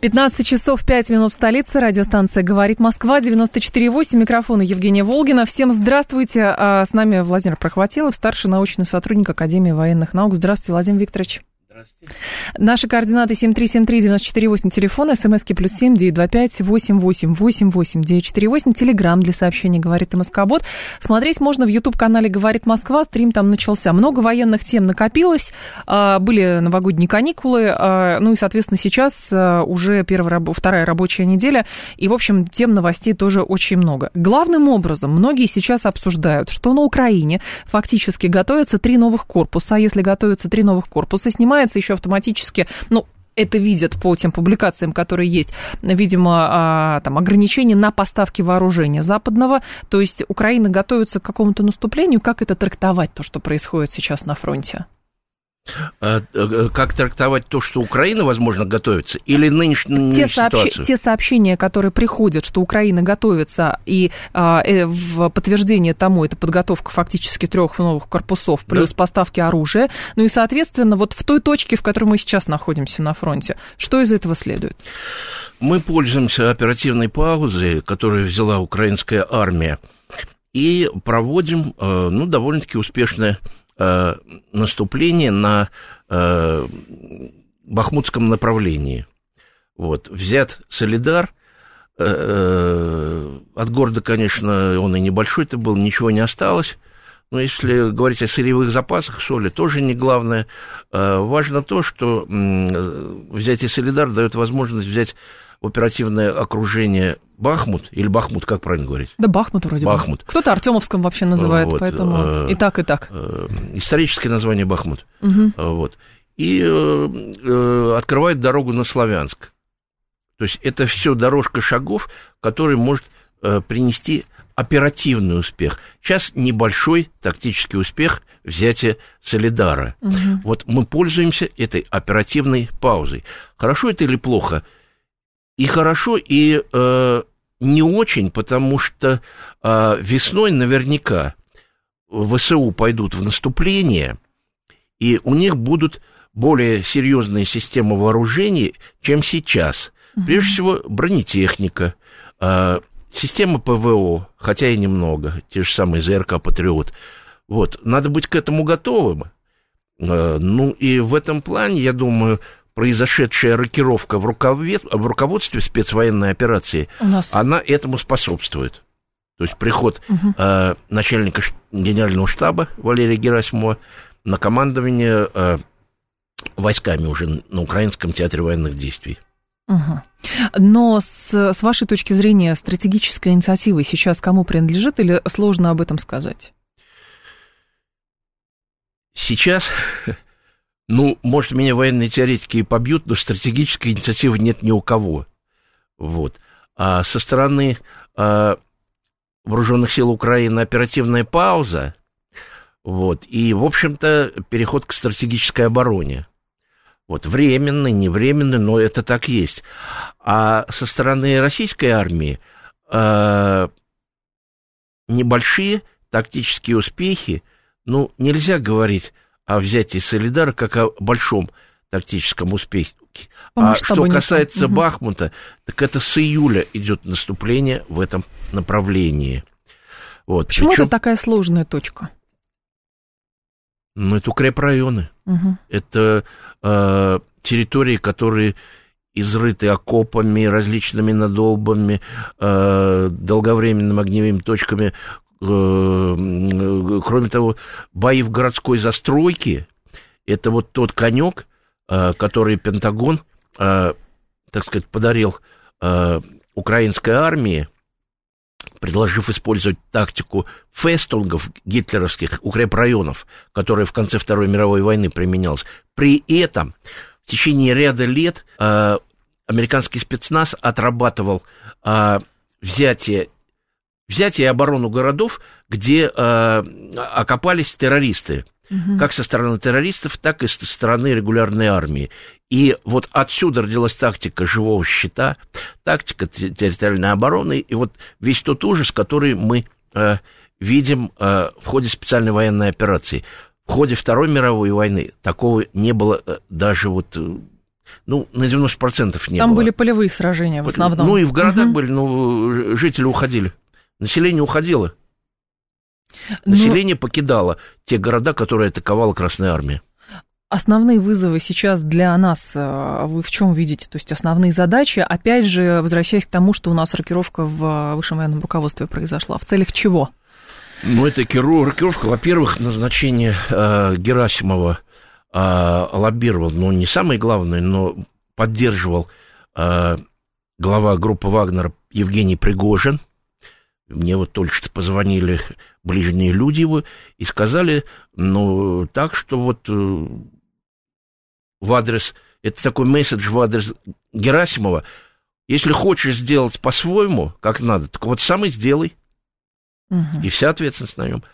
15 часов 5 минут в столице. Радиостанция «Говорит Москва», 94,8. Микрофон Евгения Волгина. Всем здравствуйте. А с нами Владимир Прохватилов, старший научный сотрудник Академии военных наук. Здравствуйте, Владимир Викторович. Здравствуйте. Наши координаты 7373948, телефон, смски плюс семь девять два пять восемь восемь восемь восемь девять четыре восемь, телеграмм для сообщений «Говорит МСК-бот». Смотреть можно в YouTube-канале «Говорит Москва», стрим там начался. Много военных тем накопилось, а, были новогодние каникулы, а, ну и, соответственно, сейчас а, уже первая, вторая рабочая неделя, и, в общем, тем новостей тоже очень много. Главным образом, многие сейчас обсуждают, что на Украине фактически готовятся три новых корпуса, а если готовятся три новых корпуса, снимается меняется еще автоматически, ну, это видят по тем публикациям, которые есть, видимо, а, там ограничения на поставки вооружения западного. То есть Украина готовится к какому-то наступлению. Как это трактовать, то, что происходит сейчас на фронте? А, э, как трактовать то, что Украина, возможно, готовится, или нынешнюю те ситуацию? Сообщ... Те сообщения, которые приходят, что Украина готовится, и а, э, в подтверждение тому это подготовка фактически трех новых корпусов, плюс да. поставки оружия. Ну и, соответственно, вот в той точке, в которой мы сейчас находимся на фронте, что из этого следует? Мы пользуемся оперативной паузой, которую взяла украинская армия, и проводим, э, ну, довольно-таки успешное э, наступление на э, бахмутском направлении. Вот, взят Солидар, э, э, от города, конечно, он и небольшой это был, ничего не осталось, но если говорить о сырьевых запасах соли, тоже не главное. Важно то, что взятие Солидар дает возможность взять оперативное окружение Бахмут, или Бахмут, как правильно говорить? Да, Бахмут вроде Бахмут. бы. Кто-то Артемовском вообще называет, вот, поэтому э, и так, и так. Э, историческое название Бахмут. Угу. Вот. И открывает дорогу на Славянск. То есть это все дорожка шагов, которая может принести оперативный успех. Сейчас небольшой тактический успех взятия Солидара. Угу. Вот мы пользуемся этой оперативной паузой. Хорошо это или плохо? И хорошо, и э, не очень, потому что э, весной наверняка ВСУ пойдут в наступление, и у них будут более серьезные системы вооружений, чем сейчас. Угу. Прежде всего, бронетехника, э, система ПВО, хотя и немного, те же самые ЗРК «Патриот». Вот, надо быть к этому готовым. Э, ну и в этом плане, я думаю, произошедшая рокировка в, руковед... в руководстве спецвоенной операции, нас... она этому способствует. То есть приход угу. э, начальника генерального штаба Валерия Герасимова на командование э, войсками уже на Украинском театре военных действий. Угу. Но с, с вашей точки зрения стратегическая инициатива сейчас кому принадлежит или сложно об этом сказать? Сейчас ну, может, меня военные теоретики и побьют, но стратегической инициативы нет ни у кого. Вот. А со стороны а, вооруженных сил Украины оперативная пауза, вот, и, в общем-то, переход к стратегической обороне. Вот, временный, не временный, но это так есть. А со стороны российской армии а, небольшие тактические успехи, ну, нельзя говорить о взятии Солидара как о большом тактическом успехе. а что касается угу. Бахмута, так это с июля идет наступление в этом направлении. Вот. Почему Причем, это такая сложная точка? Ну, это укрепрайоны. Угу. Это э, территории, которые изрыты окопами, различными надолбами, э, долговременными огневыми точками, кроме того, бои в городской застройке – это вот тот конек, э, который Пентагон, э, так сказать, подарил украинской армии, предложив использовать тактику фестунгов гитлеровских укрепрайонов, которая в конце Второй мировой войны применялась. При этом в течение ряда лет американский спецназ отрабатывал взятие, взятие и оборону городов, где э, окопались террористы. Угу. Как со стороны террористов, так и со стороны регулярной армии. И вот отсюда родилась тактика живого щита, тактика территориальной обороны, и вот весь тот ужас, который мы э, видим э, в ходе специальной военной операции. В ходе Второй мировой войны такого не было э, даже вот э, ну, на 90% не Там было. Там были полевые сражения в основном. Ну, и в городах угу. были, ну, жители уходили. Население уходило. Ну, Население ну... покидало те города, которые атаковала Красная Армия. Основные вызовы сейчас для нас э, вы в чем видите? То есть основные задачи, опять же, возвращаясь к тому, что у нас рокировка в высшем военном руководстве произошла. В целях чего? Ну, это рокировка, во-первых, назначение э, Герасимова э, лоббировал, ну, не самое главное, но поддерживал э, глава группы Вагнера Евгений Пригожин. Мне вот только что позвонили ближние люди его и сказали, ну, так, что вот э, в адрес, это такой месседж в адрес Герасимова, если хочешь сделать по-своему, как надо, так вот сам и сделай. Угу. И вся ответственность на нем.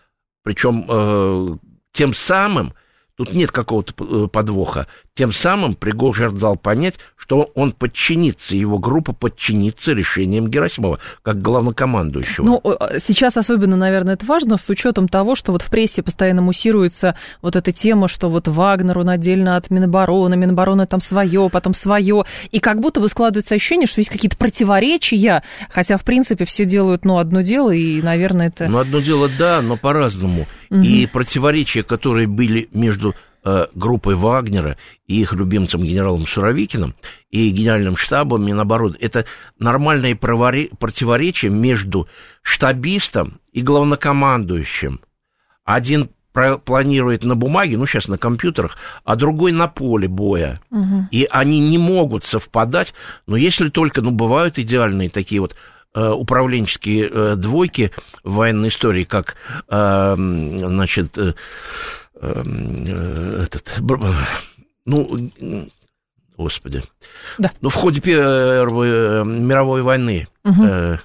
Причем э, тем самым Тут нет какого-то э, подвоха. Тем самым Пригожин дал понять, что он подчинится, его группа подчинится решениям Герасимова, как главнокомандующего. Ну, сейчас особенно, наверное, это важно с учетом того, что вот в прессе постоянно муссируется вот эта тема, что вот Вагнер, он отдельно от Минобороны, Минобороны там свое, потом свое, и как будто бы складывается ощущение, что есть какие-то противоречия, хотя, в принципе, все делают, ну, одно дело, и, наверное, это... Ну, одно дело, да, но по-разному. Угу. И противоречия, которые были между э, группой Вагнера и их любимцем генералом Суровикиным и генеральным штабом Минобороны, это нормальное противоречие между штабистом и главнокомандующим. Один планирует на бумаге, ну, сейчас на компьютерах, а другой на поле боя. Угу. И они не могут совпадать, но если только, ну, бывают идеальные такие вот управленческие э, двойки в военной истории, как, э, значит, этот, ну, господи, да. ну, в ходе Первой мировой войны угу.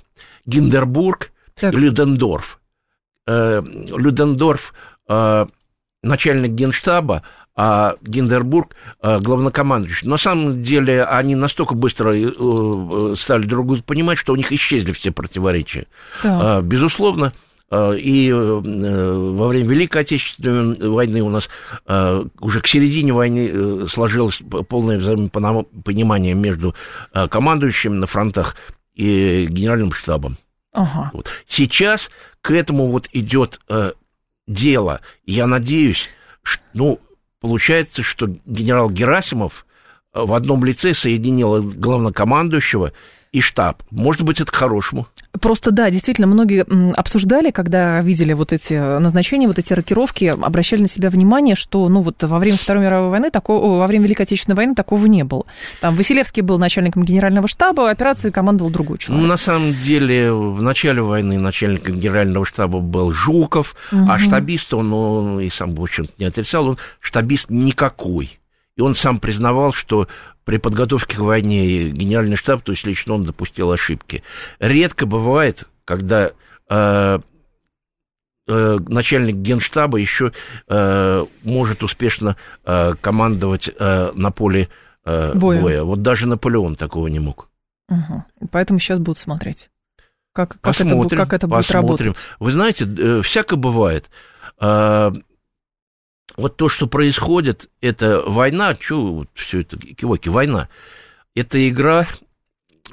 Гиндербург так. Людендорф. Людендорф, начальник генштаба, а Гиндербург а, главнокомандующий. На самом деле они настолько быстро э, э, стали друг друга понимать, что у них исчезли все противоречия. Да. Безусловно, а, и э, во время Великой Отечественной войны у нас уже к середине войны сложилось полное взаимопонимание между командующим на фронтах и генеральным штабом. Ага. Вот. Сейчас к этому вот идет дело. Я надеюсь, что, ну, Получается, что генерал Герасимов в одном лице соединил главнокомандующего и штаб. Может быть, это к хорошему. Просто да, действительно, многие обсуждали, когда видели вот эти назначения, вот эти рокировки, обращали на себя внимание, что ну вот во время Второй мировой войны, такого, во время Великой Отечественной войны такого не было. Там Василевский был начальником генерального штаба, операции командовал другой человек. Ну, на самом деле, в начале войны начальником генерального штаба был Жуков, угу. а штабист он, он и сам, в общем не отрицал, он штабист никакой. И он сам признавал, что при подготовке к войне генеральный штаб, то есть лично он допустил ошибки. Редко бывает, когда э, э, начальник генштаба еще э, может успешно э, командовать э, на поле э, боя. боя. Вот даже Наполеон такого не мог. Угу. Поэтому сейчас будут смотреть. Как, как, посмотрим, это, как это будет посмотрим. работать? Вы знаете, э, всяко бывает. Вот то, что происходит, это война, что вот все это, кивоки, война, это игра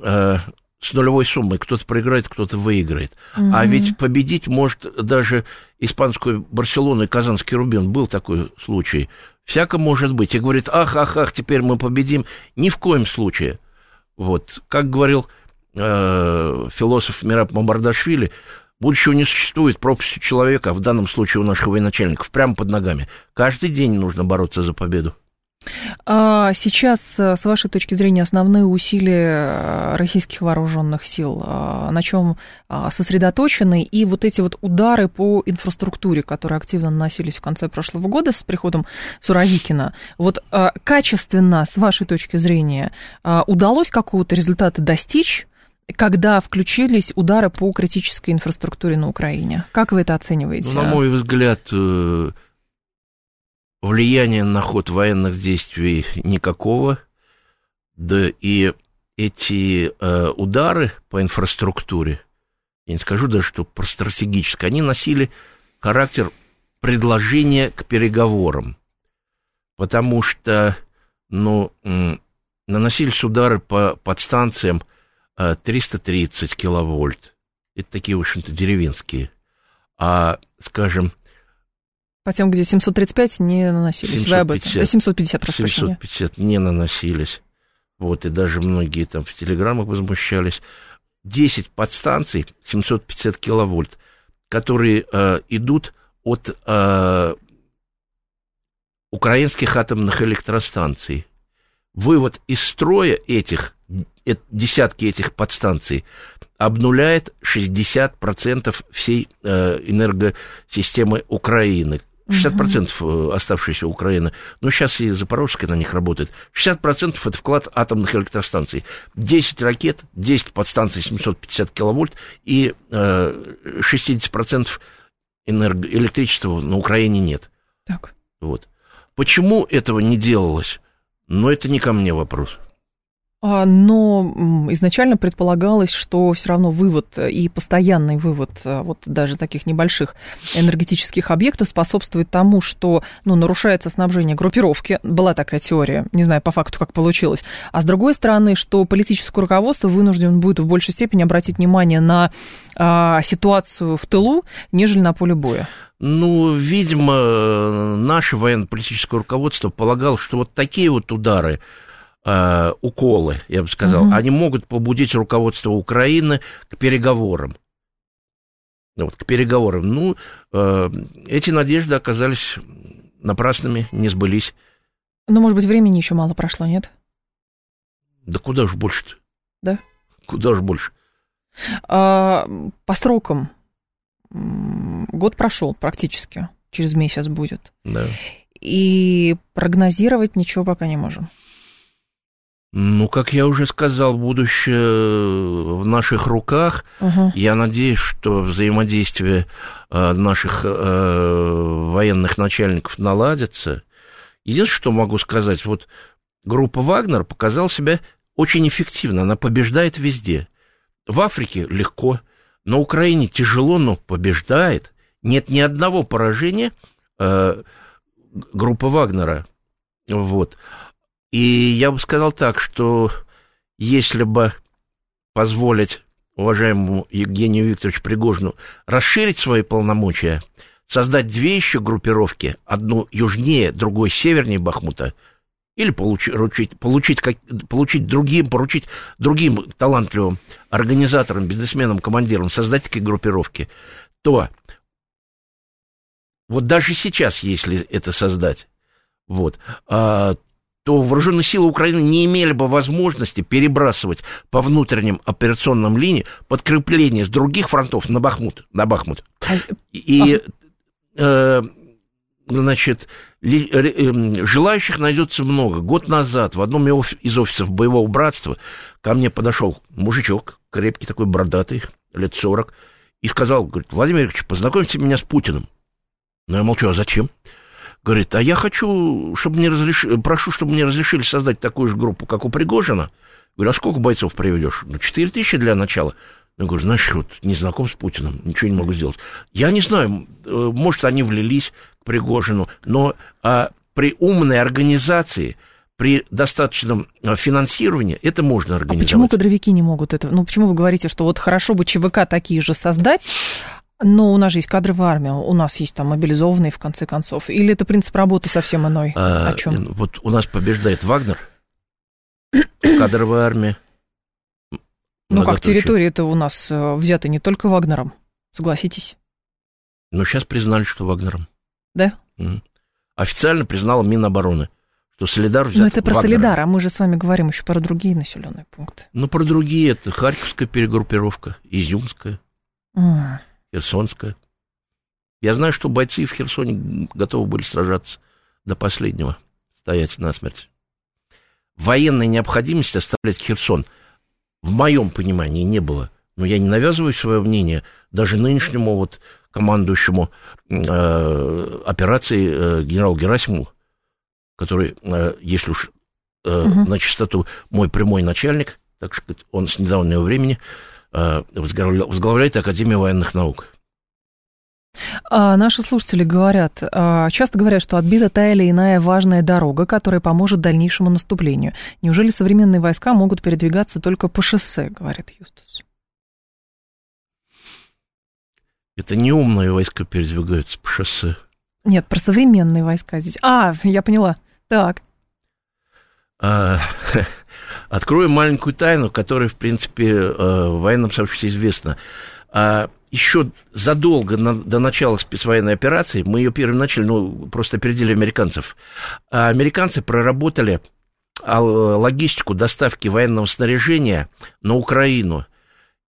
э, с нулевой суммой. Кто-то проиграет, кто-то выиграет. Mm-hmm. А ведь победить может даже испанскую Барселону и Казанский Рубин. Был такой случай. Всяко может быть. И говорит, ах, ах, ах, теперь мы победим. Ни в коем случае. Вот, как говорил э, философ Мираб Мамардашвили, Будущего не существует пропасти человека, в данном случае у наших военачальников, прямо под ногами. Каждый день нужно бороться за победу. А сейчас, э, с вашей точки зрения, основные усилия э, российских вооруженных сил э, на чем сосредоточены? И вот эти вот удары по инфраструктуре, которые активно наносились в конце прошлого года с приходом Суровикина, вот качественно, с вашей точки зрения, удалось какого-то результата достичь? Когда включились удары по критической инфраструктуре на Украине. Как вы это оцениваете? Ну, на мой взгляд, э, влияния на ход военных действий никакого. Да и эти э, удары по инфраструктуре, я не скажу даже, что про стратегическое, они носили характер предложения к переговорам. Потому что, ну, наносились удары по подстанциям 330 э, киловольт. Это такие, в общем-то, деревенские. А, скажем... По тем, где 735 не наносились. 750, Вы об этом. 750, прошу 750 не наносились. Вот, и даже многие там в телеграммах возмущались. 10 подстанций, 750 киловольт, которые э, идут от э, украинских атомных электростанций. Вывод из строя этих, десятки этих подстанций обнуляет 60% всей э, энергосистемы Украины. 60% угу. Э, оставшейся Украины. Но сейчас и Запорожская на них работает. 60% это вклад атомных электростанций. 10 ракет, 10 подстанций 750 киловольт и э, 60% энерго- электричества на Украине нет. Так. Вот. Почему этого не делалось? Но это не ко мне вопрос. А, но изначально предполагалось, что все равно вывод и постоянный вывод а, вот даже таких небольших энергетических объектов способствует тому, что ну, нарушается снабжение группировки. Была такая теория, не знаю по факту, как получилось. А с другой стороны, что политическое руководство вынужден будет в большей степени обратить внимание на а, ситуацию в тылу, нежели на поле боя. Ну, видимо, наше военно-политическое руководство полагало, что вот такие вот удары э, уколы, я бы сказал, угу. они могут побудить руководство Украины к переговорам. Вот, к переговорам. Ну, э, эти надежды оказались напрасными, не сбылись. Ну, может быть, времени еще мало прошло, нет? Да куда же больше-то? Да? Куда же больше? А, по срокам. Год прошел практически. Через месяц будет. Да. И прогнозировать ничего пока не можем. Ну, как я уже сказал, будущее в наших руках. Угу. Я надеюсь, что взаимодействие э, наших э, военных начальников наладится. Единственное, что могу сказать, вот группа Вагнер показала себя очень эффективно. Она побеждает везде. В Африке легко, на Украине тяжело, но побеждает. Нет ни одного поражения э, группы Вагнера. Вот. И я бы сказал так, что если бы позволить уважаемому Евгению Викторовичу Пригожину расширить свои полномочия, создать две еще группировки, одну южнее, другой севернее Бахмута, или получить, получить, получить другим, поручить другим талантливым организаторам, бизнесменам, командирам создать такие группировки, то вот даже сейчас, если это создать, вот, а, то вооруженные силы Украины не имели бы возможности перебрасывать по внутренним операционным линиям подкрепление с других фронтов на Бахмут. На Бахмут. А, И, э, значит, э, желающих найдется много. Год назад в одном из офисов боевого братства ко мне подошел мужичок, крепкий такой, бородатый, лет 40, и сказал, говорит, Владимир Ильич, познакомьте меня с Путиным. Ну, я молчу, а зачем? Говорит, а я хочу, чтобы мне разрешили, прошу, чтобы мне разрешили создать такую же группу, как у Пригожина. Говорю, а сколько бойцов приведешь? Ну, 4 тысячи для начала. Я говорю, знаешь, вот не знаком с Путиным, ничего не могу сделать. Я не знаю, э, может, они влились к Пригожину, но а, при умной организации, при достаточном э, финансировании это можно организовать. А почему кадровики не могут это? Ну, почему вы говорите, что вот хорошо бы ЧВК такие же создать, но у нас же есть кадровая армия, у нас есть там мобилизованные, в конце концов. Или это принцип работы совсем иной? А, О чем? Вот у нас побеждает Вагнер, кадровая армия. Ну как территория это у нас э, взята не только Вагнером, согласитесь? Но сейчас признали, что Вагнером. Да? Mm. Официально признала Минобороны, что Солидар взят Но это про Вагнером. Солидар, а мы же с вами говорим еще про другие населенные пункты. Ну, про другие, это Харьковская перегруппировка, Изюмская. Mm. Херсонская. Я знаю, что бойцы в Херсоне готовы были сражаться до последнего, стоять насмерть. Военная необходимость оставлять Херсон в моем понимании не было. Но я не навязываю свое мнение даже нынешнему вот командующему э, операции э, генералу Герасиму, который, э, если уж э, угу. на чистоту мой прямой начальник, так сказать, он с недавнего времени возглавляет Академию военных наук. А наши слушатели говорят, а, часто говорят, что отбита та или иная важная дорога, которая поможет дальнейшему наступлению. Неужели современные войска могут передвигаться только по шоссе, говорит Юстас? Это не умные войска передвигаются по шоссе. Нет, про современные войска здесь. А, я поняла. Так. А, открою маленькую тайну, которая, в принципе, э, в военном сообществе известна. А, еще задолго до начала спецвоенной операции, мы ее первым начали, ну, просто опередили американцев. А американцы проработали логистику доставки военного снаряжения на Украину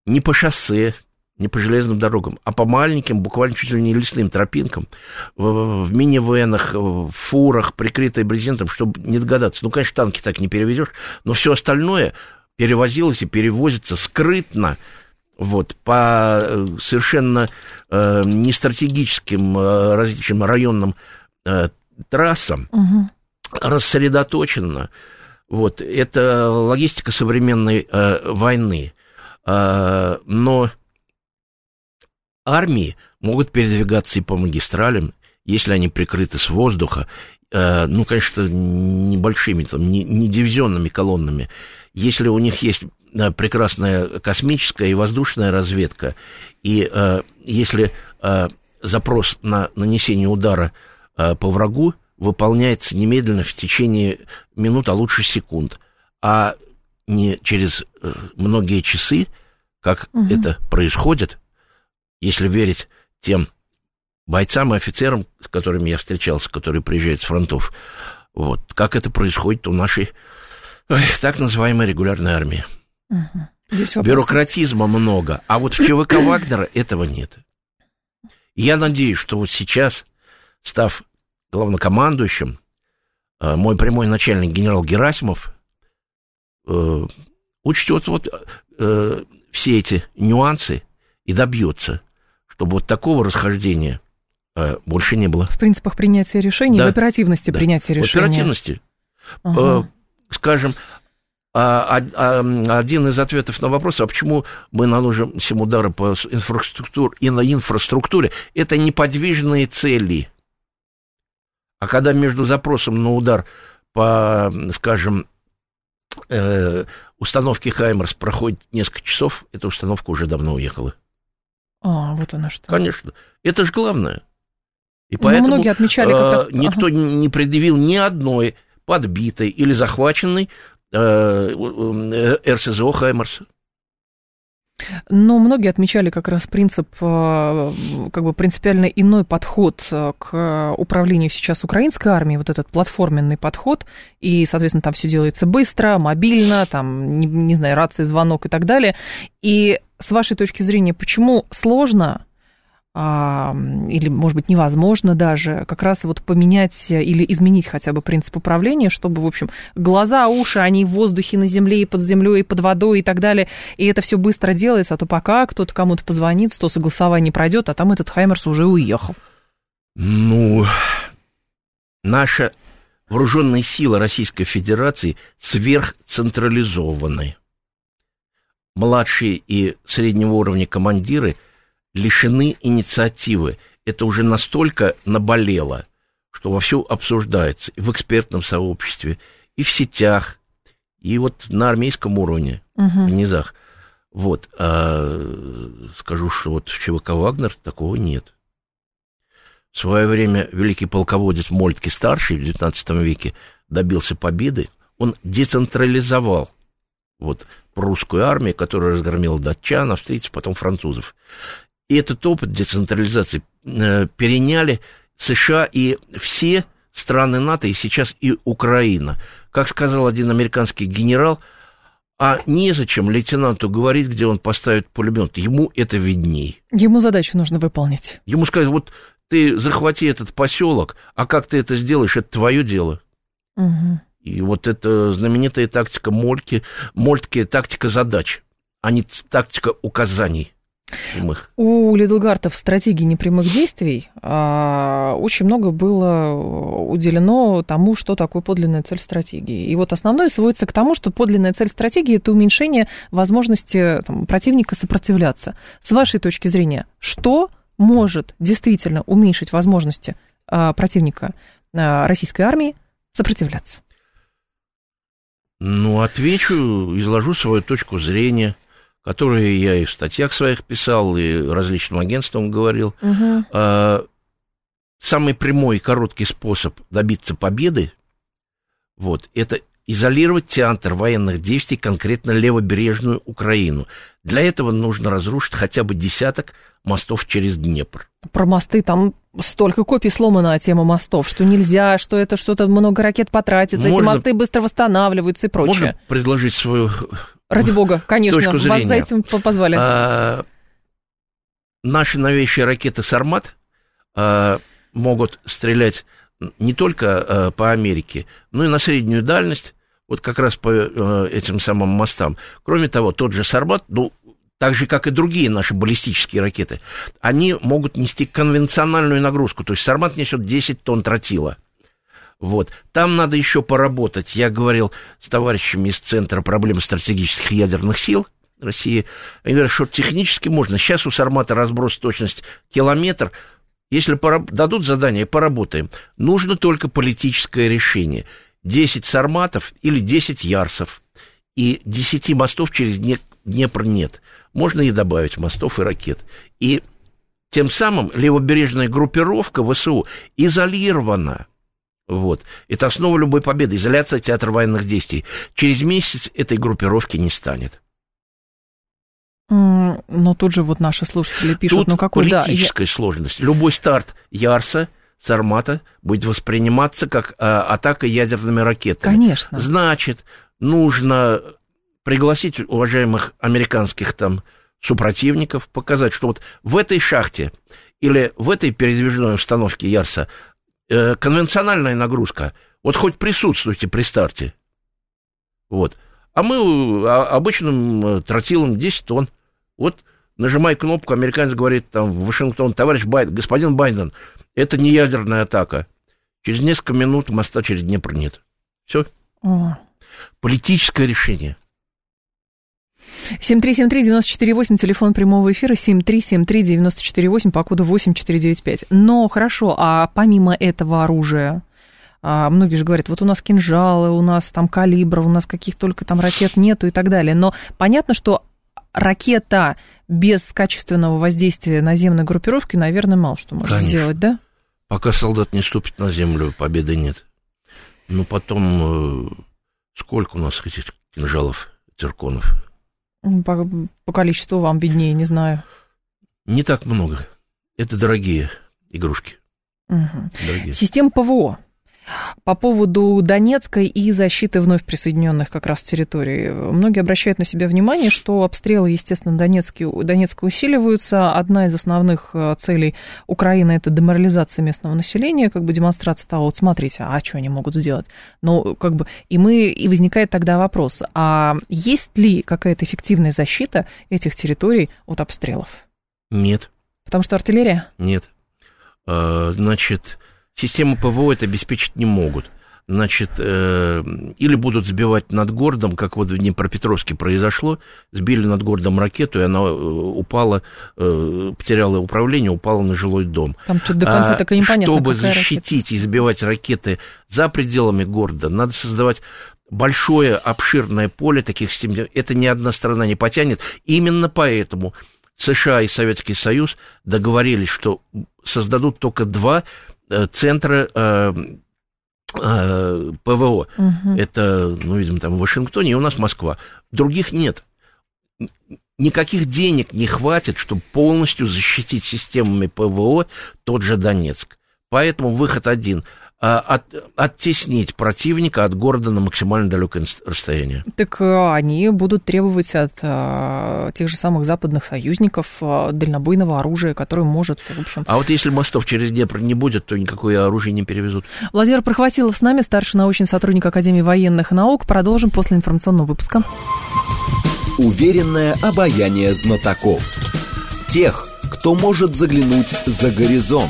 не по шоссе, не по железным дорогам, а по маленьким, буквально чуть ли не лесным тропинкам, в, в минивенах, в фурах, прикрытые брезентом, чтобы не догадаться. Ну, конечно, танки так не перевезешь, но все остальное перевозилось и перевозится скрытно, вот, по э, совершенно э, нестратегическим э, различным районным э, трассам, угу. рассредоточенно. Вот, это логистика современной э, войны. Э, но армии могут передвигаться и по магистралям, если они прикрыты с воздуха, э, ну, конечно, небольшими, там, не, не дивизионными колоннами. Если у них есть э, прекрасная космическая и воздушная разведка, и э, если э, запрос на нанесение удара э, по врагу выполняется немедленно в течение минут, а лучше секунд, а не через э, многие часы, как угу. это происходит, если верить тем бойцам и офицерам, с которыми я встречался, которые приезжают с фронтов, вот, как это происходит у нашей ой, так называемой регулярной армии. Угу. Бюрократизма много, а вот в ЧВК Вагнера этого нет. Я надеюсь, что вот сейчас, став главнокомандующим, э, мой прямой начальник генерал Герасимов э, учтет вот э, все эти нюансы и добьется чтобы вот такого расхождения э, больше не было. В принципах принятия решений, да. в оперативности да. принятия решений. В оперативности. Ага. Э, скажем, а, а, один из ответов на вопрос, а почему мы наносим удары по инфраструктуре и на инфраструктуре, это неподвижные цели. А когда между запросом на удар по, скажем, э, установке Хаймерс проходит несколько часов, эта установка уже давно уехала. А, вот оно что. Конечно. Это же главное. И ну, поэтому многие отмечали как раз... никто ага. не предъявил ни одной подбитой или захваченной э, э РСЗО «Хаймерса». Но многие отмечали как раз принцип, э, как бы принципиально иной подход э, к управлению сейчас украинской армией, вот этот платформенный подход, и, соответственно, там все делается быстро, мобильно, там, не, не знаю, рации, звонок и так далее. И с вашей точки зрения, почему сложно или, может быть, невозможно даже как раз вот поменять или изменить хотя бы принцип управления, чтобы, в общем, глаза, уши, они в воздухе, на земле, и под землей, и под водой и так далее, и это все быстро делается, а то пока кто-то кому-то позвонит, сто согласований пройдет, а там этот Хаймерс уже уехал. Ну, наша вооруженная сила Российской Федерации сверхцентрализованы. Младшие и среднего уровня командиры – лишены инициативы. Это уже настолько наболело, что вовсю обсуждается и в экспертном сообществе, и в сетях, и вот на армейском уровне, угу. в низах. Вот, а, скажу, что вот в ЧВК «Вагнер» такого нет. В свое время великий полководец Мольтке-старший в XIX веке добился победы. Он децентрализовал вот русскую армию, которая разгромила датчан, австрийцев, потом французов. И этот опыт децентрализации э, переняли США и все страны НАТО, и сейчас и Украина. Как сказал один американский генерал, а незачем лейтенанту говорить, где он поставит пулемет. Ему это видней. Ему задачу нужно выполнить. Ему сказать, вот ты захвати этот поселок, а как ты это сделаешь, это твое дело. Угу. И вот это знаменитая тактика Мольки, Мольтки, тактика задач. а не тактика указаний прямых. У Лидлгартов стратегии непрямых действий а, очень много было уделено тому, что такое подлинная цель стратегии. И вот основное сводится к тому, что подлинная цель стратегии – это уменьшение возможности там, противника сопротивляться. С вашей точки зрения, что может действительно уменьшить возможности а, противника а, российской армии сопротивляться? Ну, отвечу, изложу свою точку зрения которые я и в статьях своих писал, и различным агентствам говорил. Угу. А, самый прямой и короткий способ добиться победы, вот, это изолировать театр военных действий, конкретно левобережную Украину. Для этого нужно разрушить хотя бы десяток мостов через Днепр. Про мосты там столько копий сломано тема мостов, что нельзя, что это что-то много ракет потратится, можно, эти мосты быстро восстанавливаются и прочее. Можно предложить свою Ради бога, конечно, точку зрения. вас за этим позвали. А, наши новейшие ракеты «Сармат» а, могут стрелять не только а, по Америке, но и на среднюю дальность, вот как раз по а, этим самым мостам. Кроме того, тот же «Сармат», ну, так же, как и другие наши баллистические ракеты, они могут нести конвенциональную нагрузку. То есть «Сармат» несет 10 тонн тротила – вот. Там надо еще поработать. Я говорил с товарищами из Центра проблем стратегических ядерных сил России. Они говорят, что технически можно. Сейчас у Сармата разброс точность километр. Если пораб... дадут задание, поработаем. Нужно только политическое решение. 10 Сарматов или 10 Ярсов. И 10 мостов через Днепр нет. Можно и добавить мостов и ракет. И тем самым левобережная группировка ВСУ изолирована вот. Это основа любой победы. Изоляция театра военных действий. Через месяц этой группировки не станет. Но тут же вот наши слушатели пишут, тут ну какой политическая да, сложность. Любой старт Ярса, Сармата будет восприниматься как а, атака ядерными ракетами. Конечно. Значит, нужно пригласить уважаемых американских там супротивников, показать, что вот в этой шахте или в этой передвижной установке Ярса Э, конвенциональная нагрузка. Вот хоть присутствуйте при старте. Вот. А мы а, обычным э, тротилом 10 тонн. Вот нажимай кнопку, американец говорит там в Вашингтон, товарищ Байден, господин Байден, это не ядерная атака. Через несколько минут моста через Днепр нет. Все. Политическое решение. 7373948, телефон прямого эфира, 7373948, по коду 8495. Но хорошо, а помимо этого оружия, а, многие же говорят, вот у нас кинжалы, у нас там калибров, у нас каких только там ракет нету и так далее. Но понятно, что ракета без качественного воздействия наземной группировки, наверное, мало что может Конечно. сделать, да? Пока солдат не ступит на землю, победы нет. Ну, потом, э, сколько у нас этих кинжалов, цирконов? По, по количеству вам виднее, не знаю. Не так много. Это дорогие игрушки. Угу. Дорогие. Система ПВО. По поводу Донецкой и защиты вновь присоединенных как раз территорий. Многие обращают на себя внимание, что обстрелы, естественно, Донецкие, Донецка усиливаются. Одна из основных э, целей Украины – это деморализация местного населения, как бы демонстрация того, вот смотрите, а что они могут сделать? Но как бы и мы, и возникает тогда вопрос, а есть ли какая-то эффективная защита этих территорий от обстрелов? Нет. Потому что артиллерия? Нет. А, значит, Системы ПВО это обеспечить не могут. Значит, э, или будут сбивать над городом, как вот в Днепропетровске произошло, сбили над городом ракету, и она э, упала, э, потеряла управление, упала на жилой дом. Там что-то до конца а, так и непонятно. Чтобы защитить ракета. и сбивать ракеты за пределами города, надо создавать большое, обширное поле таких систем. Это ни одна страна не потянет. Именно поэтому США и Советский Союз договорились, что создадут только два центра э, э, ПВО. Угу. Это, ну, видимо, там в Вашингтоне, и у нас Москва. Других нет. Никаких денег не хватит, чтобы полностью защитить системами ПВО тот же Донецк. Поэтому выход один – от, оттеснить противника от города на максимально далекое расстояние. Так э, они будут требовать от а, тех же самых западных союзников а, дальнобойного оружия, которое может, в общем... А вот если мостов через Днепр не будет, то никакое оружие не перевезут. Владимир Прохватилов с нами, старший научный сотрудник Академии военных наук. Продолжим после информационного выпуска. Уверенное обаяние знатоков. Тех, кто может заглянуть за горизонт.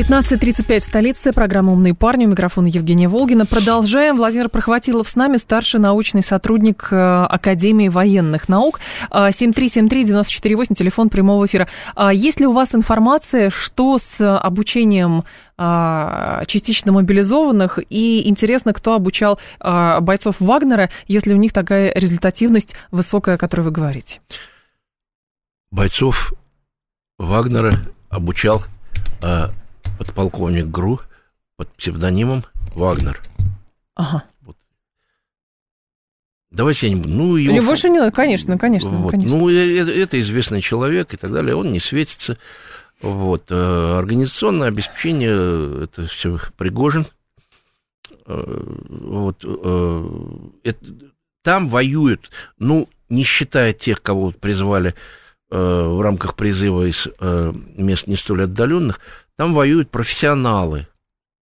15.35 в столице. Программа «Умные парни». У микрофона Евгения Волгина. Продолжаем. Владимир Прохватилов с нами, старший научный сотрудник э, Академии военных наук. 7373948, телефон прямого эфира. А есть ли у вас информация, что с обучением а, частично мобилизованных, и интересно, кто обучал а, бойцов Вагнера, если у них такая результативность высокая, о которой вы говорите? Бойцов Вагнера обучал подполковник ГРУ под псевдонимом Вагнер. Ага. Вот. Давайте я не буду. Ну, его... Или больше не надо, конечно, конечно, вот. конечно. Ну, это, это известный человек и так далее, он не светится. Вот. Э, организационное обеспечение, это все Пригожин. Э, вот. Э, это, там воюют, ну, не считая тех, кого призвали в рамках призыва из мест не столь отдаленных, там воюют профессионалы.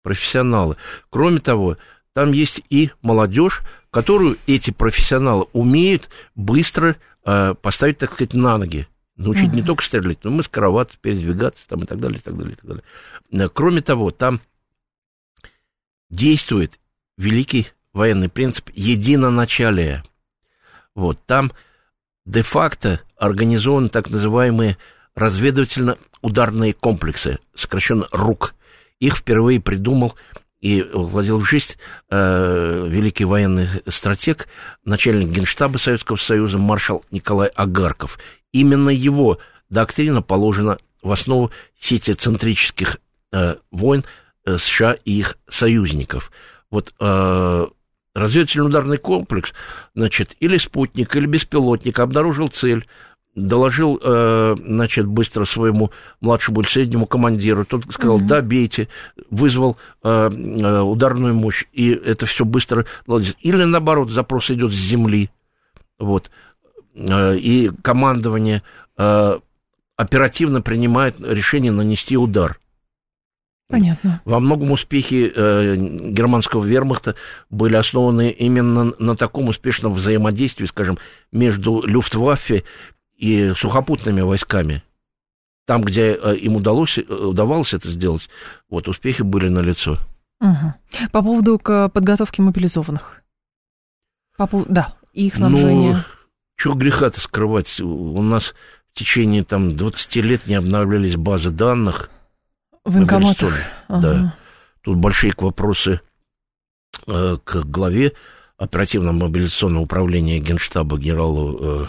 Профессионалы. Кроме того, там есть и молодежь, которую эти профессионалы умеют быстро э, поставить, так сказать, на ноги. Научить uh-huh. не только стрелять, но и маскироваться, передвигаться там, и так далее, и так далее, и так далее. Э, кроме того, там действует великий военный принцип единоначалия. Вот, там де-факто организованы так называемые разведывательно-ударные комплексы, сокращенно РУК. Их впервые придумал и владел в жизнь э, великий военный стратег, начальник генштаба Советского Союза маршал Николай Агарков. Именно его доктрина положена в основу сети центрических э, войн э, США и их союзников. Вот э, разведывательный ударный комплекс, значит, или спутник, или беспилотник обнаружил цель, доложил, э, значит, быстро своему младшему или среднему командиру. Тот сказал, да, бейте, вызвал э, э, ударную мощь, и это все быстро наладится. Или наоборот, запрос идет с земли, вот, и командование оперативно принимает решение нанести удар. Понятно. Во многом успехи э, германского вермахта были основаны именно на таком успешном взаимодействии, скажем, между Люфтваффе и сухопутными войсками. Там, где э, им удалось, э, удавалось это сделать, вот успехи были налицо. Угу. По поводу к подготовки мобилизованных. По поводу, да, их снабжения. Ну, чего греха-то скрывать? У нас в течение там 20 лет не обновлялись базы данных. Военкоматах. Ага. Да. Тут большие вопросы э, к главе оперативно-мобилизационного управления Генштаба генералу э,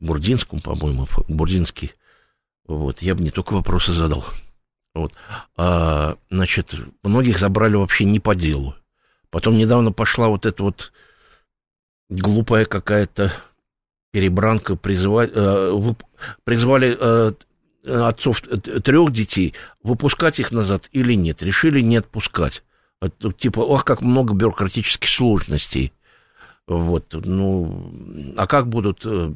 Бурдинскому, по-моему, Бурдинский. Вот, я бы не только вопросы задал. Вот. А, значит, многих забрали вообще не по делу. Потом недавно пошла вот эта вот глупая какая-то перебранка, призывать, э, вып, призвали э, отцов трех детей, выпускать их назад или нет. Решили не отпускать. Типа, ох, как много бюрократических сложностей. Вот, ну, а как будут э,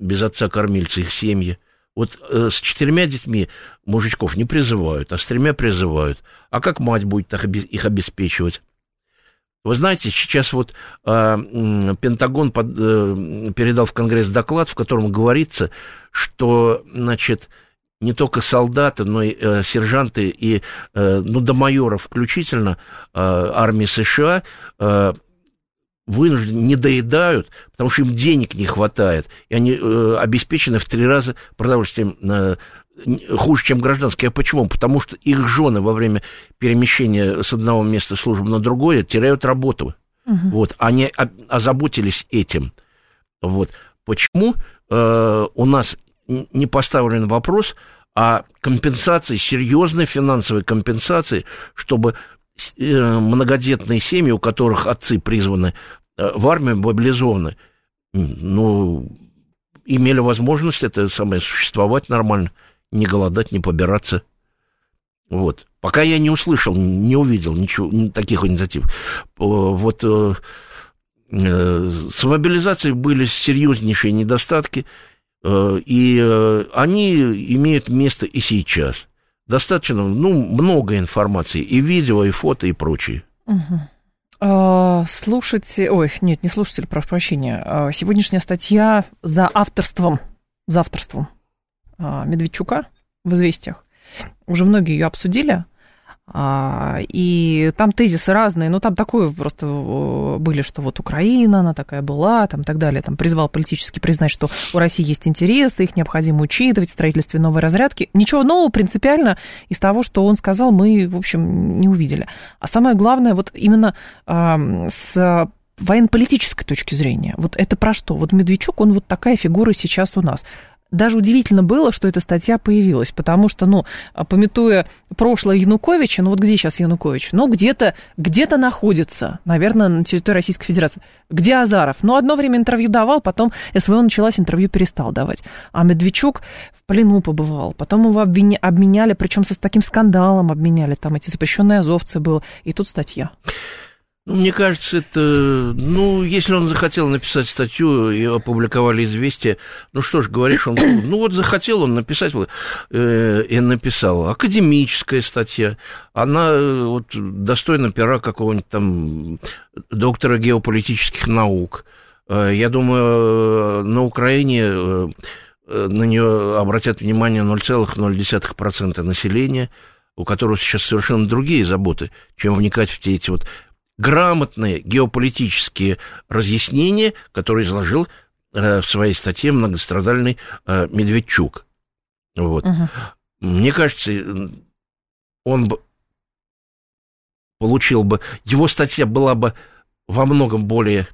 без отца-кормильца их семьи? Вот э, с четырьмя детьми мужичков не призывают, а с тремя призывают. А как мать будет их обеспечивать? Вы знаете, сейчас вот э, Пентагон под, э, передал в Конгресс доклад, в котором говорится, что, значит, не только солдаты, но и э, сержанты и, э, ну, до майоров включительно э, армии США э, вынуждены, не доедают, потому что им денег не хватает, и они э, обеспечены в три раза продовольствием э, хуже, чем гражданские. А почему? Потому что их жены во время перемещения с одного места службы на другое теряют работу. Угу. Вот, они озаботились этим. Вот. Почему э, у нас не поставлен вопрос о компенсации, серьезной финансовой компенсации, чтобы э, многодетные семьи, у которых отцы призваны в армию мобилизованы, ну, имели возможность это самое существовать нормально, не голодать, не побираться. Вот. Пока я не услышал, не увидел ничего, таких инициатив. Вот э, э, с мобилизацией были серьезнейшие недостатки, и они имеют место и сейчас. достаточно, ну, много информации, и видео, и фото, и прочее. Угу. А, слушайте, ой, нет, не слушатель, прошу прощения. А, сегодняшняя статья за авторством, за авторством а, Медведчука в «Известиях». Уже многие ее обсудили. А, и там тезисы разные, но там такое просто были, что вот Украина, она такая была, там так далее, там призвал политически признать, что у России есть интересы, их необходимо учитывать в строительстве новой разрядки. Ничего нового принципиально из того, что он сказал, мы, в общем, не увидели. А самое главное, вот именно с военно-политической точки зрения. Вот это про что? Вот Медведчук, он вот такая фигура сейчас у нас даже удивительно было, что эта статья появилась, потому что, ну, пометуя прошлое Януковича, ну вот где сейчас Янукович? Ну, где-то где находится, наверное, на территории Российской Федерации. Где Азаров? Ну, одно время интервью давал, потом СВО началась, интервью перестал давать. А Медведчук в плену побывал, потом его обменяли, причем со с таким скандалом обменяли, там эти запрещенные азовцы было, и тут статья. Ну, мне кажется, это... Ну, если он захотел написать статью и опубликовали известие, ну что ж, говоришь, он... Ну, вот захотел он написать, э, и написал. Академическая статья. Она э, вот достойна пера какого-нибудь там доктора геополитических наук. Э, я думаю, на Украине э, на нее обратят внимание 0,0% населения, у которого сейчас совершенно другие заботы, чем вникать в те эти вот грамотные геополитические разъяснения, которые изложил э, в своей статье многострадальный э, Медведчук. Вот. Угу. Мне кажется, он бы получил бы, его статья была бы во многом более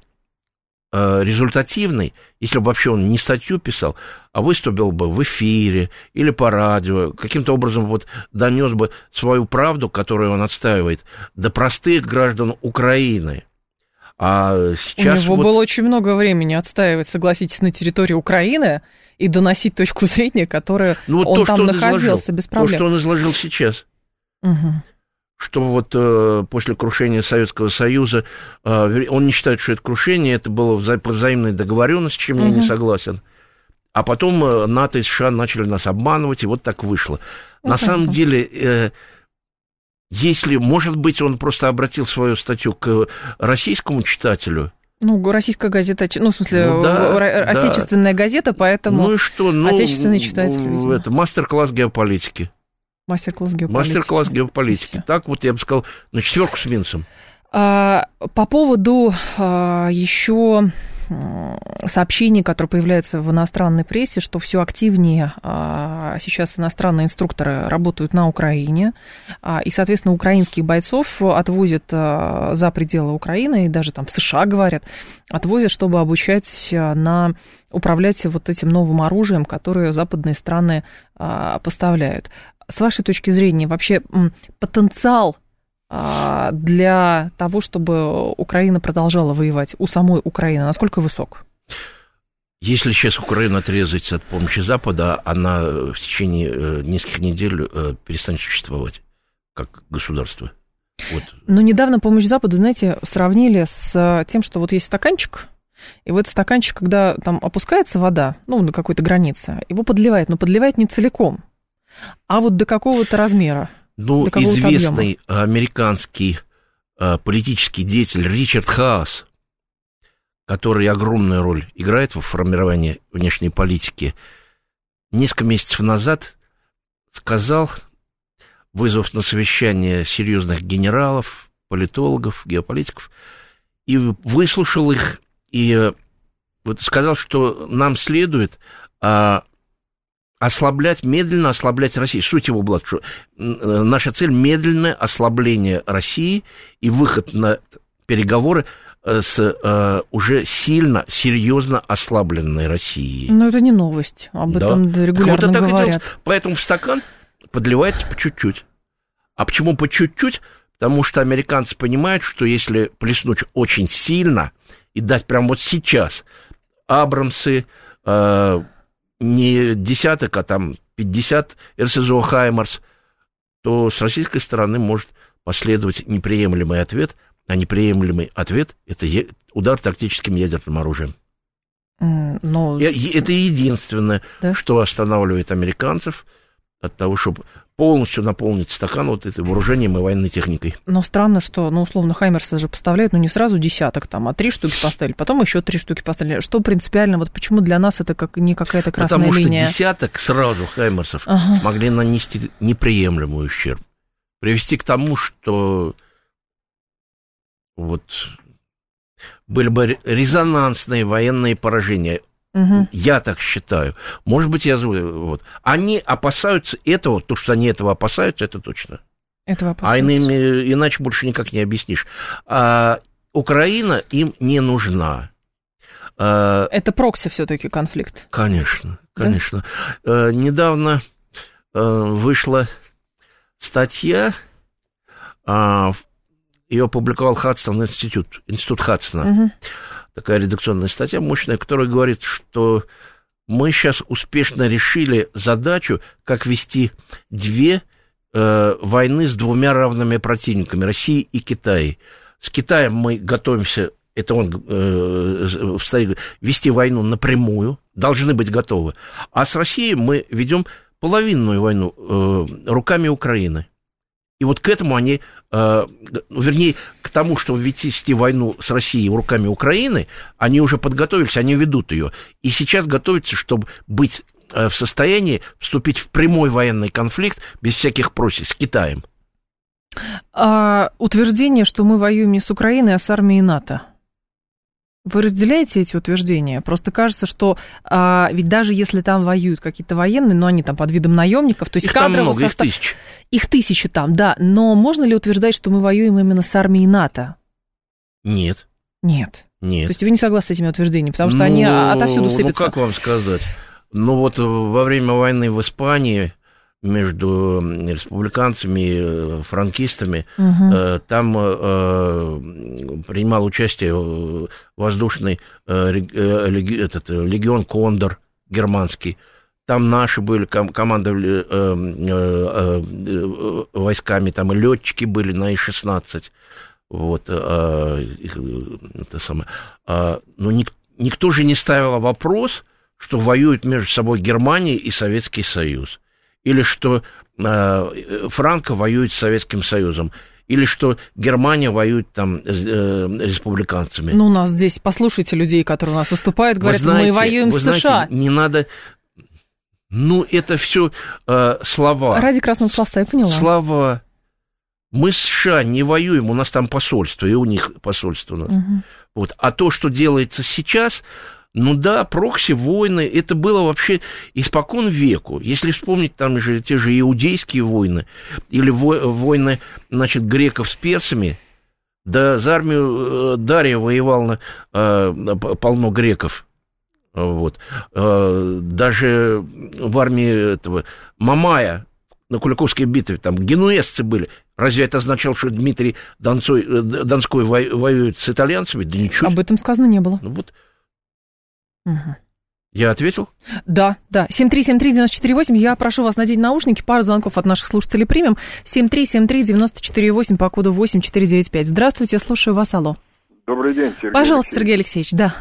результативный, если бы вообще он не статью писал, а выступил бы в эфире или по радио, каким-то образом вот донес бы свою правду, которую он отстаивает, до простых граждан Украины. А сейчас У него вот... было очень много времени отстаивать, согласитесь, на территории Украины и доносить точку зрения, которая ну, вот он то, там находился изложил, без проблем. То, что он изложил сейчас. Угу что вот э, после крушения Советского Союза, э, он не считает, что это крушение, это было вза- по взаимной договоренности, с чем угу. я не согласен. А потом э, НАТО и США начали нас обманывать, и вот так вышло. Ну, На самом деле, э, если, может быть, он просто обратил свою статью к российскому читателю, ну, российская газета, ну, в смысле, ну, да, отечественная да. газета, поэтому ну и что? Ну, отечественный читатель, видимо. Это мастер-класс геополитики. Мастер-класс геополитики. Мастер-класс геополитики. Так вот я бы сказал, на четверку с минусом. А, по поводу а, еще сообщений, которые появляются в иностранной прессе, что все активнее а, сейчас иностранные инструкторы работают на Украине, а, и, соответственно, украинских бойцов отвозят а, за пределы Украины, и даже там в США, говорят, отвозят, чтобы обучать на управлять вот этим новым оружием, которое западные страны поставляют. С вашей точки зрения, вообще потенциал для того, чтобы Украина продолжала воевать у самой Украины, насколько высок? Если сейчас Украина отрезается от помощи Запада, она в течение э, нескольких недель э, перестанет существовать как государство. Вот. Но недавно помощь Западу, знаете, сравнили с тем, что вот есть стаканчик, и в этот стаканчик, когда там опускается вода, ну, на какой-то границе, его подливает, но подливает не целиком. А вот до какого-то размера? Ну, известный объема? американский э, политический деятель Ричард Хаас, который огромную роль играет в формировании внешней политики, несколько месяцев назад сказал, вызвав на совещание серьезных генералов, политологов, геополитиков, и выслушал их, и э, вот сказал, что нам следует а, ослаблять, медленно ослаблять Россию. Суть его была, что наша цель медленное ослабление России и выход на переговоры э, с э, уже сильно, серьезно ослабленной Россией. Но это не новость, об да. этом регулярно так говорят. Поэтому в стакан подливайте по чуть-чуть. А почему по чуть-чуть? Потому что американцы понимают, что если плеснуть очень сильно и дать прямо вот сейчас Абрамсы, э, не десяток, а там 50 РСЗО «Хаймарс», то с российской стороны может последовать неприемлемый ответ, а неприемлемый ответ – это удар тактическим ядерным оружием. Но... Это единственное, да? что останавливает американцев от того, чтобы полностью наполнить стакан вот этой вооружением и военной техникой. Но странно, что, ну, условно, Хаймерсы же поставляют, ну, не сразу десяток там, а три штуки поставили, потом еще три штуки поставили. Что принципиально, вот почему для нас это как не какая-то красная Потому линия? Потому что десяток сразу Хаймерсов ага. могли нанести неприемлемый ущерб. Привести к тому, что вот были бы резонансные военные поражения. Угу. Я так считаю. Может быть, я вот. Они опасаются этого, то, что они этого опасаются, это точно. Этого а опасаются. А иными, иначе больше никак не объяснишь. А Украина им не нужна. А, это прокси все-таки конфликт. Конечно, конечно. Да? Недавно э, вышла статья, а, ее опубликовал Хадстон институт, институт Хадстона. Угу такая редакционная статья мощная, которая говорит, что мы сейчас успешно решили задачу, как вести две э, войны с двумя равными противниками, Россией и Китаем. С Китаем мы готовимся, это он э, встает, вести войну напрямую, должны быть готовы. А с Россией мы ведем половинную войну э, руками Украины. И вот к этому они, вернее, к тому, чтобы вести войну с Россией руками Украины, они уже подготовились, они ведут ее. И сейчас готовятся, чтобы быть э, в состоянии вступить в прямой военный конфликт без всяких просей с Китаем. А, утверждение, что мы воюем не с Украиной, а с армией НАТО – вы разделяете эти утверждения? Просто кажется, что а, ведь даже если там воюют какие-то военные, но они там под видом наемников, то есть их там много, состав... их тысячи. Их тысячи там, да. Но можно ли утверждать, что мы воюем именно с армией НАТО? Нет. Нет. Нет. То есть вы не согласны с этими утверждениями, потому что ну, они отовсюду сыпятся. Ну, как вам сказать? Ну, вот во время войны в Испании между республиканцами и э, франкистами. Угу. Там э, принимал участие воздушный этот, легион Кондор германский. Там наши были, командовали войсками, там и летчики были на И-16. Вот, это самое. Но никто же не ставил вопрос, что воюют между собой Германия и Советский Союз или что э, Франко воюет с Советским Союзом, или что Германия воюет там с э, республиканцами. Ну, у нас здесь, послушайте людей, которые у нас выступают, говорят, знаете, мы воюем с знаете, США. Не надо... Ну, это все э, слова. Ради красного словца, я поняла. Слова. Мы с США не воюем, у нас там посольство, и у них посольство у нас. Угу. Вот. А то, что делается сейчас, ну да, прокси-войны, это было вообще испокон веку. Если вспомнить там же те же иудейские войны или войны, значит, греков с персами, да за армию э, Дария воевал э, полно греков. Вот. Э, даже в армии этого Мамая на Куликовской битве, там генуэзцы были. Разве это означало, что Дмитрий Донцой, Донской воюет с итальянцами? Да ничего. Об этом сказано не было. Ну вот Угу. Я ответил? Да, да. 7373948. Я прошу вас надеть наушники. Пару звонков от наших слушателей примем. 7373948 по коду 8495. Здравствуйте, слушаю вас. Алло. Добрый день, Сергей Пожалуйста, Алексеевич. Сергей Алексеевич, да.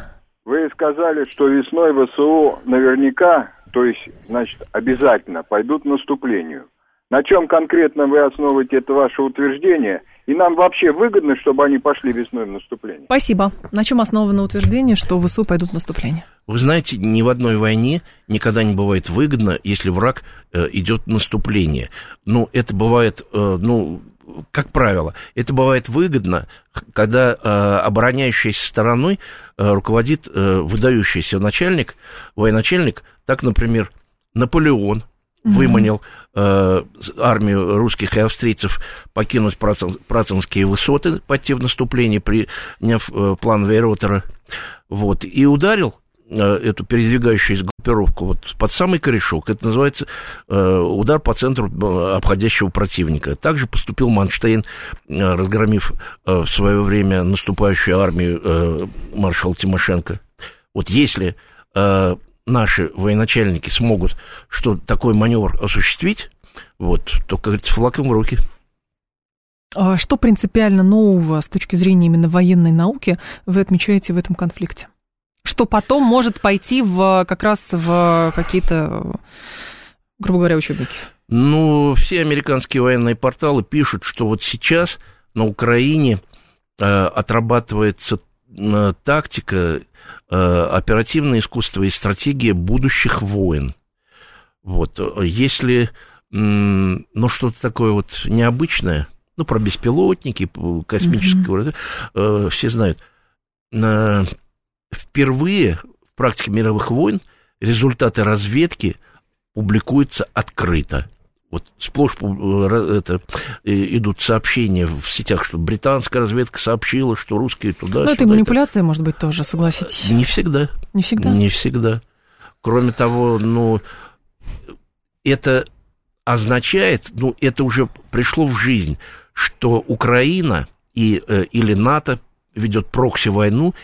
Вы сказали, что весной ВСУ наверняка, то есть, значит, обязательно пойдут к наступлению. На чем конкретно вы основываете это ваше утверждение – и нам вообще выгодно, чтобы они пошли весной в наступление. Спасибо. На чем основано утверждение, что ВСУ пойдут в наступление? Вы знаете, ни в одной войне никогда не бывает выгодно, если враг э, идет в наступление. Ну, это бывает, э, ну, как правило, это бывает выгодно, когда э, обороняющейся стороной э, руководит э, выдающийся начальник, военачальник, так, например, Наполеон – выманил э, армию русских и австрийцев покинуть Працинские высоты, пойти в наступление, приняв э, план Вейротера, вот, и ударил э, эту передвигающуюся группировку вот под самый корешок. Это называется э, удар по центру э, обходящего противника. Также поступил Манштейн, э, разгромив э, в свое время наступающую армию э, маршала Тимошенко. Вот если э, наши военачальники смогут что такой маневр осуществить, вот, то, как говорится, флаг им в руки. А что принципиально нового с точки зрения именно военной науки вы отмечаете в этом конфликте? Что потом может пойти в, как раз в какие-то, грубо говоря, учебники? Ну, все американские военные порталы пишут, что вот сейчас на Украине э, отрабатывается э, тактика, оперативное искусство и стратегия будущих войн. Вот, если, ну, что-то такое вот необычное, ну, про беспилотники, космические, mm-hmm. все знают, впервые в практике мировых войн результаты разведки публикуются открыто. Вот сплошь э, это, идут сообщения в сетях, что британская разведка сообщила, что русские туда... Ну, это и манипуляция, это... может быть, тоже, согласитесь? Не всегда. Не всегда? Не всегда. Кроме того, ну, это означает, ну, это уже пришло в жизнь, что Украина и, э, или НАТО ведет прокси-войну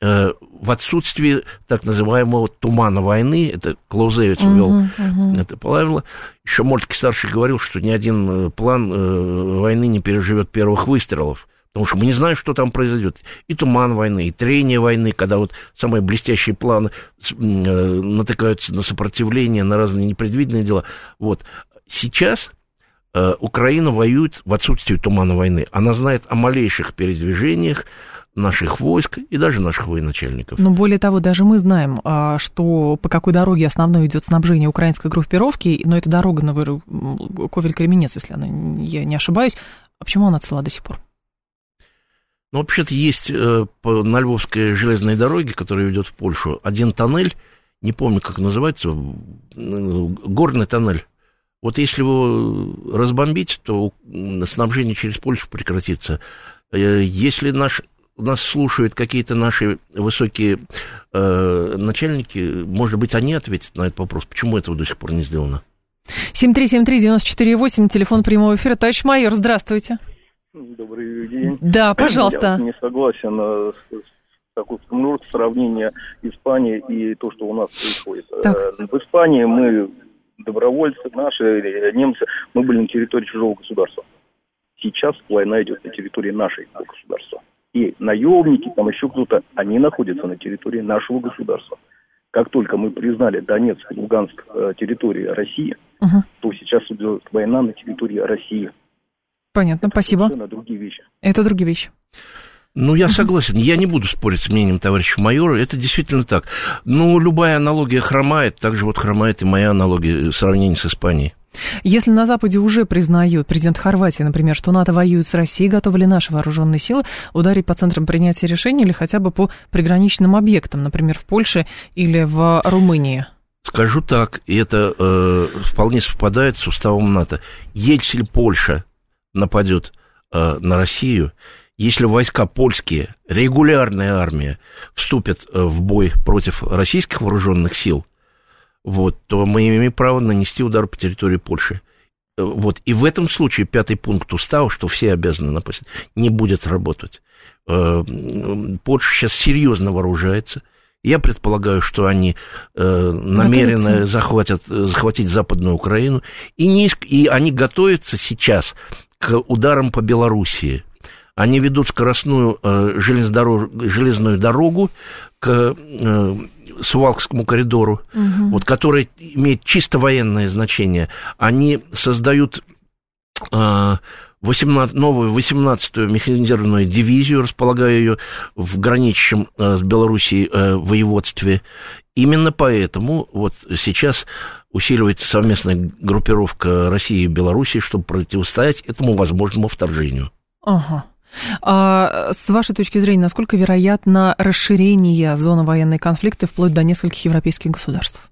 в отсутствии так называемого тумана войны, это Клаузевич ввел uh-huh, uh-huh. это правило, еще Мольтке старший говорил, что ни один э, план э, войны не переживет первых выстрелов, потому что мы не знаем, что там произойдет. И туман войны, и трение войны, когда вот самые блестящие планы натыкаются на сопротивление, на разные непредвиденные дела. Вот. Сейчас Украина воюет в отсутствии тумана войны. Она знает о малейших передвижениях, наших войск и даже наших военачальников. Но более того, даже мы знаем, а, что по какой дороге основной идет снабжение украинской группировки, но это дорога на Ковель-Кременец, если она, я не ошибаюсь. А почему она цела до сих пор? Ну, вообще-то есть э, на Львовской железной дороге, которая ведет в Польшу, один тоннель, не помню, как называется, горный тоннель. Вот если его разбомбить, то снабжение через Польшу прекратится. Э, если наш нас слушают какие-то наши высокие э, начальники, может быть, они ответят на этот вопрос, почему этого до сих пор не сделано. 7373948, телефон прямого эфира. Товарищ майор, здравствуйте. Добрый день. Да, пожалуйста. Я не согласен э, с такой ну, сравнение Испании и то, что у нас происходит. Так. Э, в Испании мы добровольцы, наши немцы, мы были на территории чужого государства. Сейчас война идет на территории нашей государства и наемники, там еще кто-то, они находятся на территории нашего государства. Как только мы признали Донецк и Луганск э, территорией России, угу. то сейчас идет война на территории России. Понятно, Это спасибо. Это другие вещи. Это другие вещи. Ну, я согласен. Я не буду спорить с мнением товарища майора. Это действительно так. Ну, любая аналогия хромает, так же вот хромает и моя аналогия сравнения с Испанией. Если на Западе уже признают, президент Хорватии, например, что НАТО воюет с Россией, готовы ли наши вооруженные силы ударить по центрам принятия решений или хотя бы по приграничным объектам, например, в Польше или в Румынии? Скажу так, и это э, вполне совпадает с уставом НАТО. Если Польша нападет э, на Россию, если войска польские, регулярная армия, вступят э, в бой против российских вооруженных сил, вот, то мы имеем право нанести удар по территории Польши. Э, вот. И в этом случае пятый пункт устава, что все обязаны напасть, не будет работать. Э, Польша сейчас серьезно вооружается. Я предполагаю, что они э, намерены захватят, захватить Западную Украину. И, не, и они готовятся сейчас к ударам по Белоруссии. Они ведут скоростную э, железную дорогу к э, Сувалкскому коридору, угу. вот, который имеет чисто военное значение, они создают 18, новую 18-ю механизированную дивизию, располагая ее в граничащем э, с Белоруссией э, воеводстве. Именно поэтому вот сейчас усиливается совместная группировка России и Белоруссии, чтобы противостоять этому возможному вторжению. Ага. А с вашей точки зрения, насколько вероятно расширение зоны военной конфликта вплоть до нескольких европейских государств?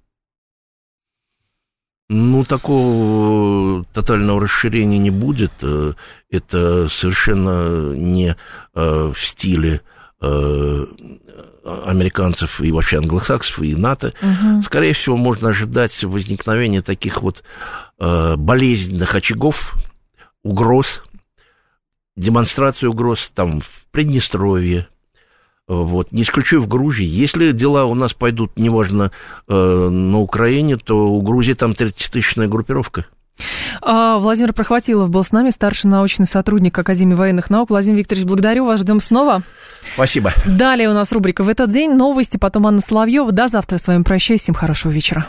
Ну, такого тотального расширения не будет. Э, это совершенно не э, в стиле э, американцев и вообще англосаксов и НАТО. Угу. Скорее всего, можно ожидать возникновения таких вот болезненных очагов, угроз демонстрацию угроз там в Приднестровье, вот, не исключаю в Грузии. Если дела у нас пойдут, неважно, э, на Украине, то у Грузии там 30-тысячная группировка. А, Владимир Прохватилов был с нами, старший научный сотрудник Академии военных наук. Владимир Викторович, благодарю вас, ждем снова. Спасибо. Далее у нас рубрика «В этот день» новости, потом Анна Соловьева. До завтра с вами прощаюсь, всем хорошего вечера.